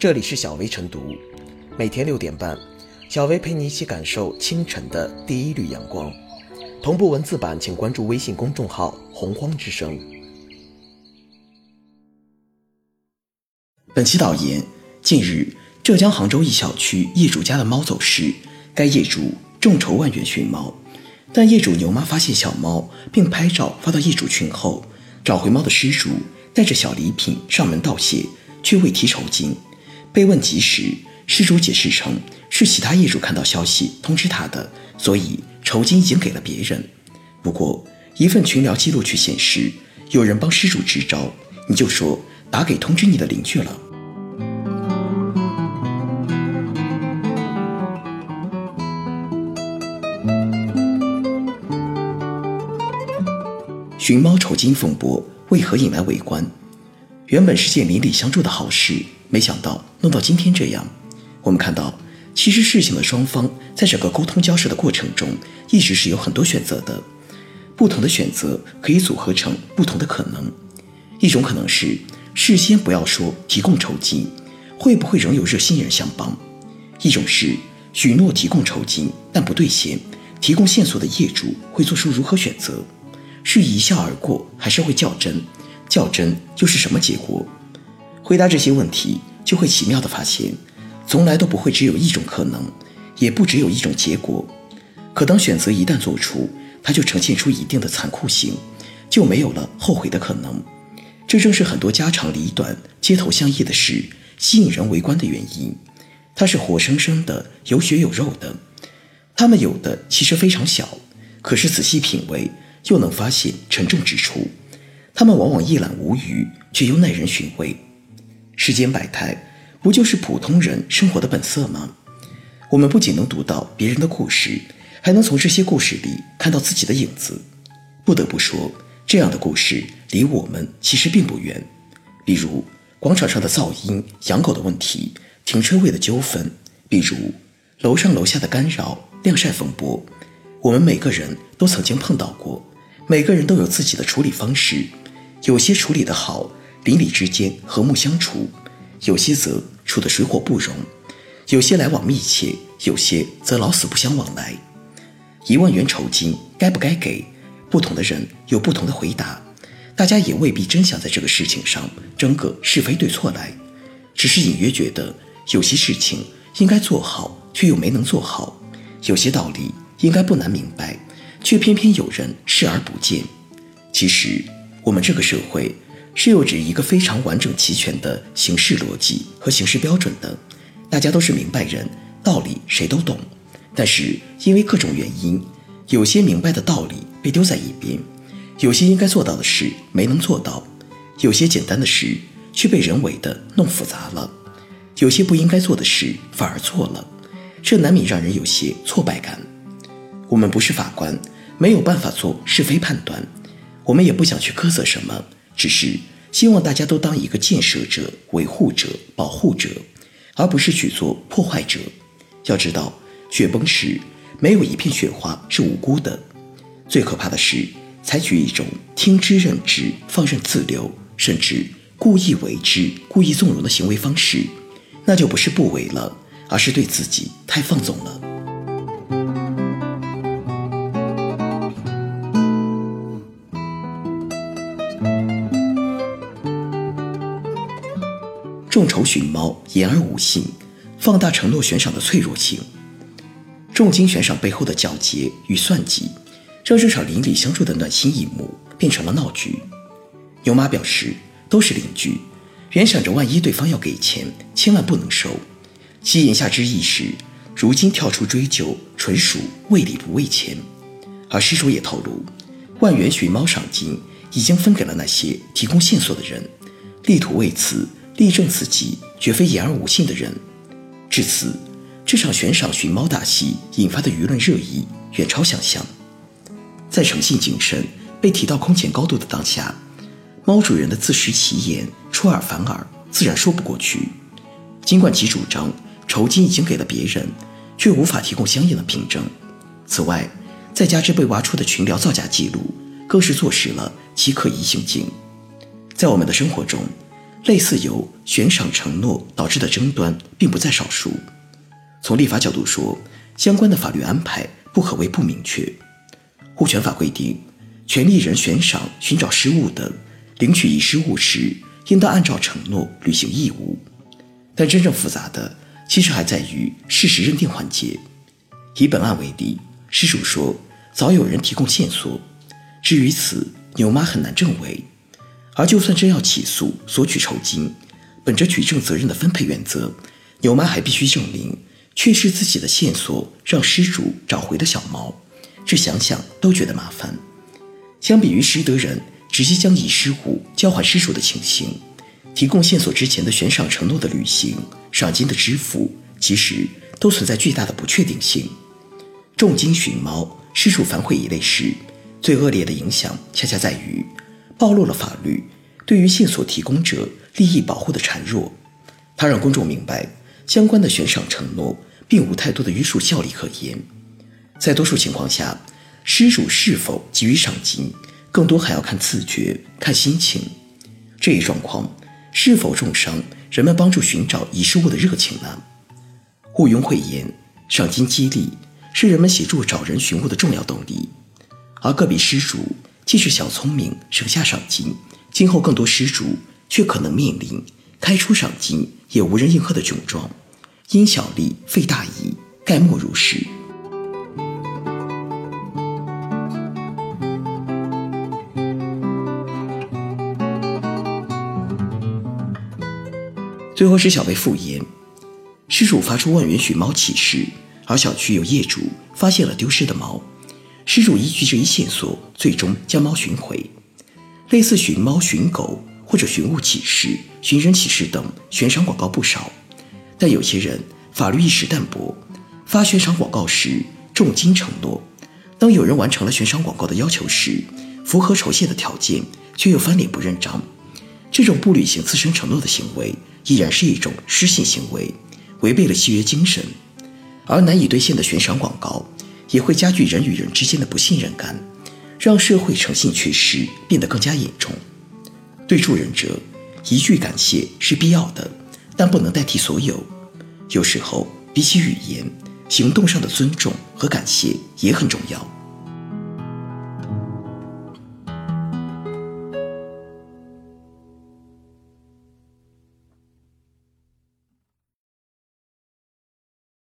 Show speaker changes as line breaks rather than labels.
这里是小薇晨读，每天六点半，小薇陪你一起感受清晨的第一缕阳光。同步文字版，请关注微信公众号“洪荒之声”。
本期导言：近日，浙江杭州一小区业主家的猫走失，该业主众筹万元寻猫，但业主牛妈发现小猫，并拍照发到业主群后，找回猫的失主带着小礼品上门道谢，却未提酬金。被问及时，失主解释称是其他业主看到消息通知他的，所以酬金已经给了别人。不过，一份群聊记录却显示，有人帮失主支招，你就说打给通知你的邻居了。寻猫酬金风波为何引来围观？原本是件邻里相助的好事，没想到弄到今天这样。我们看到，其实事情的双方在整个沟通交涉的过程中，一直是有很多选择的。不同的选择可以组合成不同的可能。一种可能是事先不要说提供酬金，会不会仍有热心人相帮？一种是许诺提供酬金但不兑现，提供线索的业主会做出如何选择？是一笑而过，还是会较真？较真又是什么结果？回答这些问题，就会奇妙的发现，从来都不会只有一种可能，也不只有一种结果。可当选择一旦做出，它就呈现出一定的残酷性，就没有了后悔的可能。这正是很多家长里短、街头巷议的事吸引人围观的原因。它是活生生的、有血有肉的。他们有的其实非常小，可是仔细品味，又能发现沉重之处。他们往往一览无余，却又耐人寻味。世间百态，不就是普通人生活的本色吗？我们不仅能读到别人的故事，还能从这些故事里看到自己的影子。不得不说，这样的故事离我们其实并不远。比如广场上的噪音、养狗的问题、停车位的纠纷；比如楼上楼下的干扰、晾晒风波，我们每个人都曾经碰到过，每个人都有自己的处理方式。有些处理得好，邻里之间和睦相处；有些则处得水火不容；有些来往密切，有些则老死不相往来。一万元酬金该不该给？不同的人有不同的回答，大家也未必真想在这个事情上争个是非对错来，只是隐约觉得有些事情应该做好，却又没能做好；有些道理应该不难明白，却偏偏有人视而不见。其实。我们这个社会是有着一个非常完整齐全的形式逻辑和形式标准的，大家都是明白人，道理谁都懂。但是因为各种原因，有些明白的道理被丢在一边，有些应该做到的事没能做到，有些简单的事却被人为的弄复杂了，有些不应该做的事反而做了，这难免让人有些挫败感。我们不是法官，没有办法做是非判断。我们也不想去苛责什么，只是希望大家都当一个建设者、维护者、保护者，而不是去做破坏者。要知道，雪崩时没有一片雪花是无辜的。最可怕的是采取一种听之任之、放任自流，甚至故意为之、故意纵容的行为方式，那就不是不为了，而是对自己太放纵了。众筹寻猫，言而无信，放大承诺悬赏的脆弱性。重金悬赏背后的皎洁与算计，让这场邻里相助的暖心一幕变成了闹剧。牛妈表示，都是邻居，原想着万一对方要给钱，千万不能收。其言下之意是，如今跳出追究，纯属为理不为钱。而失主也透露，万元寻猫赏金已经分给了那些提供线索的人，力图为此。力证自己绝非言而无信的人。至此，这场悬赏寻猫大戏引发的舆论热议远超想象。在诚信谨慎被提到空前高度的当下，猫主人的自食其言、出尔反尔，自然说不过去。尽管其主张酬金已经给了别人，却无法提供相应的凭证。此外，再加之被挖出的群聊造假记录，更是坐实了其可疑行径。在我们的生活中，类似由悬赏承诺导致的争端并不在少数。从立法角度说，相关的法律安排不可谓不明确。物权法规定，权利人悬赏寻找失物等，领取遗失物时，应当按照承诺履行义务。但真正复杂的，其实还在于事实认定环节。以本案为例，失主说早有人提供线索，至于此，牛妈很难证伪。而就算真要起诉索取酬金，本着举证责任的分配原则，牛妈还必须证明确是自己的线索让失主找回的小猫，这想想都觉得麻烦。相比于失德人直接将遗失物交还失主的情形，提供线索之前的悬赏承诺的履行、赏金的支付，其实都存在巨大的不确定性。重金寻猫、失主反悔一类事，最恶劣的影响恰恰在于。暴露了法律对于线索提供者利益保护的孱弱，它让公众明白相关的悬赏承诺并无太多的约束效力可言。在多数情况下，失主是否给予赏金，更多还要看自觉、看心情。这一状况是否重伤人们帮助寻找遗失物的热情呢？毋庸讳言，赏金激励是人们协助找人寻物的重要动力，而个别失主。既是小聪明省下赏金，今后更多失主却可能面临开出赏金也无人应和的窘状。因小利费大义，概莫如是。最后是小贝复言，失主发出万元寻猫启事，而小区有业主发现了丢失的猫。失主依据这一线索，最终将猫寻回。类似寻猫、寻狗或者寻物启事、寻人启事等悬赏广告不少，但有些人法律意识淡薄，发悬赏广告时重金承诺，当有人完成了悬赏广告的要求时，符合酬谢的条件，却又翻脸不认账。这种不履行自身承诺的行为，依然是一种失信行为，违背了契约精神。而难以兑现的悬赏广告。也会加剧人与人之间的不信任感，让社会诚信缺失变得更加严重。对助人者，一句感谢是必要的，但不能代替所有。有时候，比起语言，行动上的尊重和感谢也很重要。